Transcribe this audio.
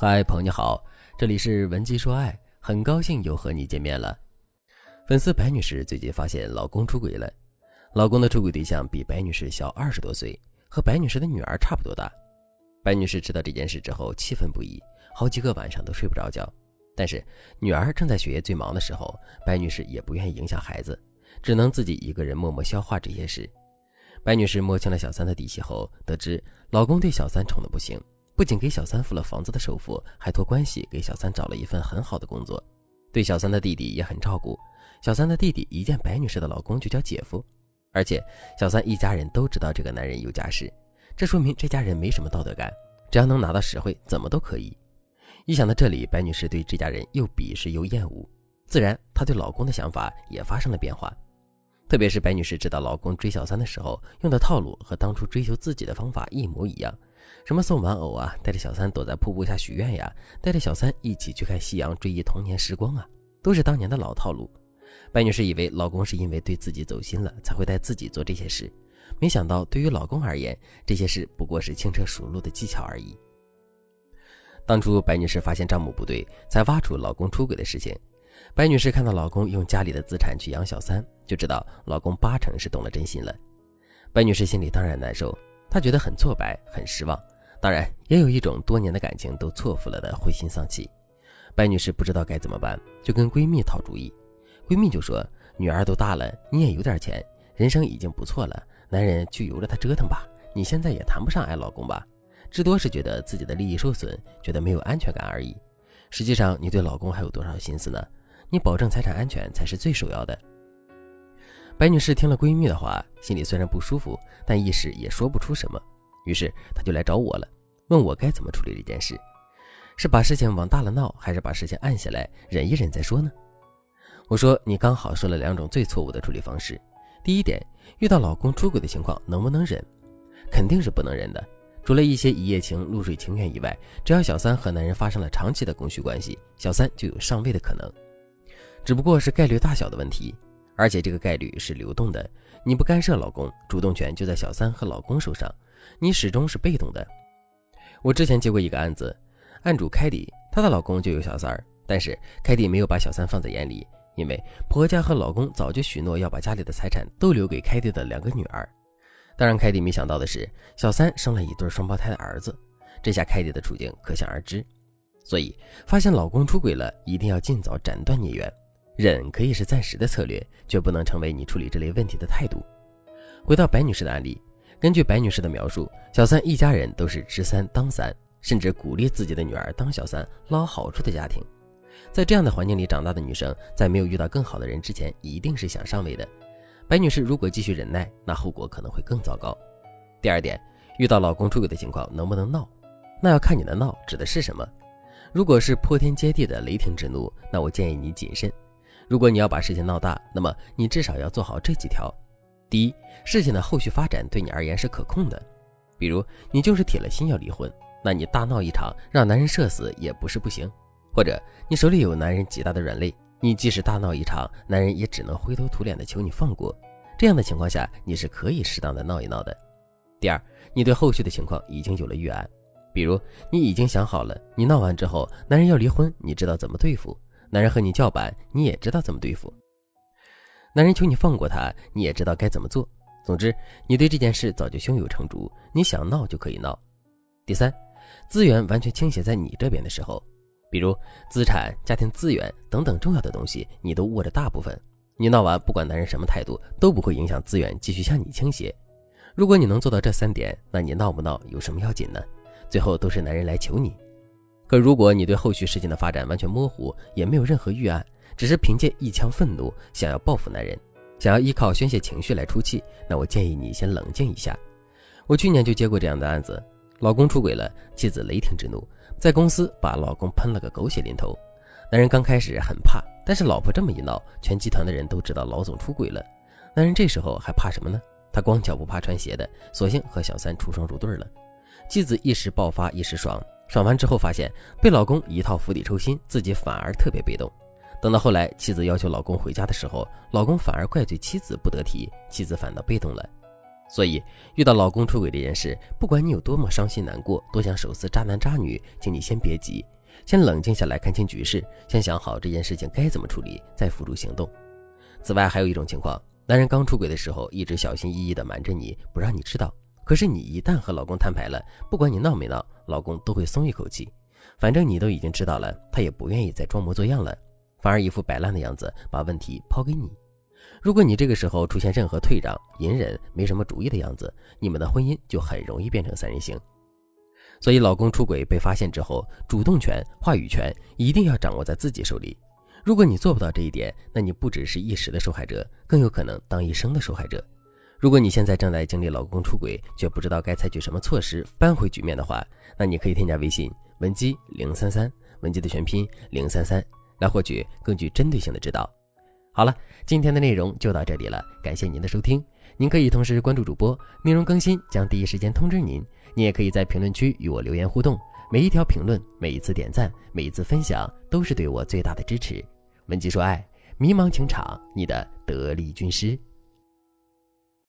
嗨，朋友你好，这里是文姬说爱，很高兴又和你见面了。粉丝白女士最近发现老公出轨了，老公的出轨对象比白女士小二十多岁，和白女士的女儿差不多大。白女士知道这件事之后，气愤不已，好几个晚上都睡不着觉。但是女儿正在学业最忙的时候，白女士也不愿意影响孩子，只能自己一个人默默消化这些事。白女士摸清了小三的底细后，得知老公对小三宠得不行。不仅给小三付了房子的首付，还托关系给小三找了一份很好的工作，对小三的弟弟也很照顾。小三的弟弟一见白女士的老公就叫姐夫，而且小三一家人都知道这个男人有家室，这说明这家人没什么道德感，只要能拿到实惠，怎么都可以。一想到这里，白女士对这家人又鄙视又厌恶，自然她对老公的想法也发生了变化。特别是白女士知道老公追小三的时候用的套路和当初追求自己的方法一模一样。什么送玩偶啊，带着小三躲在瀑布下许愿呀，带着小三一起去看夕阳，追忆童年时光啊，都是当年的老套路。白女士以为老公是因为对自己走心了，才会带自己做这些事，没想到对于老公而言，这些事不过是轻车熟路的技巧而已。当初白女士发现账目不对，才挖出老公出轨的事情。白女士看到老公用家里的资产去养小三，就知道老公八成是动了真心了。白女士心里当然难受。她觉得很挫败，很失望，当然也有一种多年的感情都错付了的灰心丧气。白女士不知道该怎么办，就跟闺蜜讨主意。闺蜜就说：“女儿都大了，你也有点钱，人生已经不错了，男人就由着他折腾吧。你现在也谈不上爱老公吧，至多是觉得自己的利益受损，觉得没有安全感而已。实际上，你对老公还有多少心思呢？你保证财产安全才是最首要的。”白女士听了闺蜜的话，心里虽然不舒服，但一时也说不出什么。于是她就来找我了，问我该怎么处理这件事，是把事情往大了闹，还是把事情按下来忍一忍再说呢？我说你刚好说了两种最错误的处理方式。第一点，遇到老公出轨的情况能不能忍？肯定是不能忍的。除了一些一夜情、露水情缘以外，只要小三和男人发生了长期的供需关系，小三就有上位的可能，只不过是概率大小的问题。而且这个概率是流动的，你不干涉老公，主动权就在小三和老公手上，你始终是被动的。我之前接过一个案子，案主凯蒂，她的老公就有小三儿，但是凯蒂没有把小三放在眼里，因为婆家和老公早就许诺要把家里的财产都留给凯蒂的两个女儿。当然，凯蒂没想到的是，小三生了一对双胞胎的儿子，这下凯蒂的处境可想而知。所以，发现老公出轨了，一定要尽早斩断孽缘。忍可以是暂时的策略，却不能成为你处理这类问题的态度。回到白女士的案例，根据白女士的描述，小三一家人都是知三当三，甚至鼓励自己的女儿当小三捞好处的家庭。在这样的环境里长大的女生，在没有遇到更好的人之前，一定是想上位的。白女士如果继续忍耐，那后果可能会更糟糕。第二点，遇到老公出轨的情况，能不能闹？那要看你的闹指的是什么。如果是破天接地的雷霆之怒，那我建议你谨慎。如果你要把事情闹大，那么你至少要做好这几条：第一，事情的后续发展对你而言是可控的，比如你就是铁了心要离婚，那你大闹一场，让男人社死也不是不行；或者你手里有男人极大的软肋，你即使大闹一场，男人也只能灰头土脸的求你放过。这样的情况下，你是可以适当的闹一闹的。第二，你对后续的情况已经有了预案，比如你已经想好了，你闹完之后，男人要离婚，你知道怎么对付。男人和你叫板，你也知道怎么对付；男人求你放过他，你也知道该怎么做。总之，你对这件事早就胸有成竹，你想闹就可以闹。第三，资源完全倾斜在你这边的时候，比如资产、家庭资源等等重要的东西，你都握着大部分。你闹完，不管男人什么态度，都不会影响资源继续向你倾斜。如果你能做到这三点，那你闹不闹有什么要紧呢？最后都是男人来求你。可如果你对后续事情的发展完全模糊，也没有任何预案，只是凭借一腔愤怒想要报复男人，想要依靠宣泄情绪来出气，那我建议你先冷静一下。我去年就接过这样的案子，老公出轨了，妻子雷霆之怒，在公司把老公喷了个狗血淋头。男人刚开始很怕，但是老婆这么一闹，全集团的人都知道老总出轨了。男人这时候还怕什么呢？他光脚不怕穿鞋的，索性和小三出双入对了。妻子一时爆发一时爽。爽完之后，发现被老公一套釜底抽薪，自己反而特别被动。等到后来，妻子要求老公回家的时候，老公反而怪罪妻子不得体，妻子反倒被动了。所以，遇到老公出轨这件事，不管你有多么伤心难过，多想手撕渣男渣女，请你先别急，先冷静下来，看清局势，先想好这件事情该怎么处理，再付诸行动。此外，还有一种情况，男人刚出轨的时候，一直小心翼翼地瞒着你，不让你知道。可是你一旦和老公摊牌了，不管你闹没闹，老公都会松一口气，反正你都已经知道了，他也不愿意再装模作样了，反而一副摆烂的样子，把问题抛给你。如果你这个时候出现任何退让、隐忍、没什么主意的样子，你们的婚姻就很容易变成三人行。所以，老公出轨被发现之后，主动权、话语权一定要掌握在自己手里。如果你做不到这一点，那你不只是一时的受害者，更有可能当一生的受害者。如果你现在正在经历老公出轨，却不知道该采取什么措施扳回局面的话，那你可以添加微信文姬零三三，文姬的全拼零三三，来获取更具针对性的指导。好了，今天的内容就到这里了，感谢您的收听。您可以同时关注主播，内容更新将第一时间通知您。您也可以在评论区与我留言互动，每一条评论、每一次点赞、每一次分享，都是对我最大的支持。文姬说爱，迷茫情场，你的得力军师。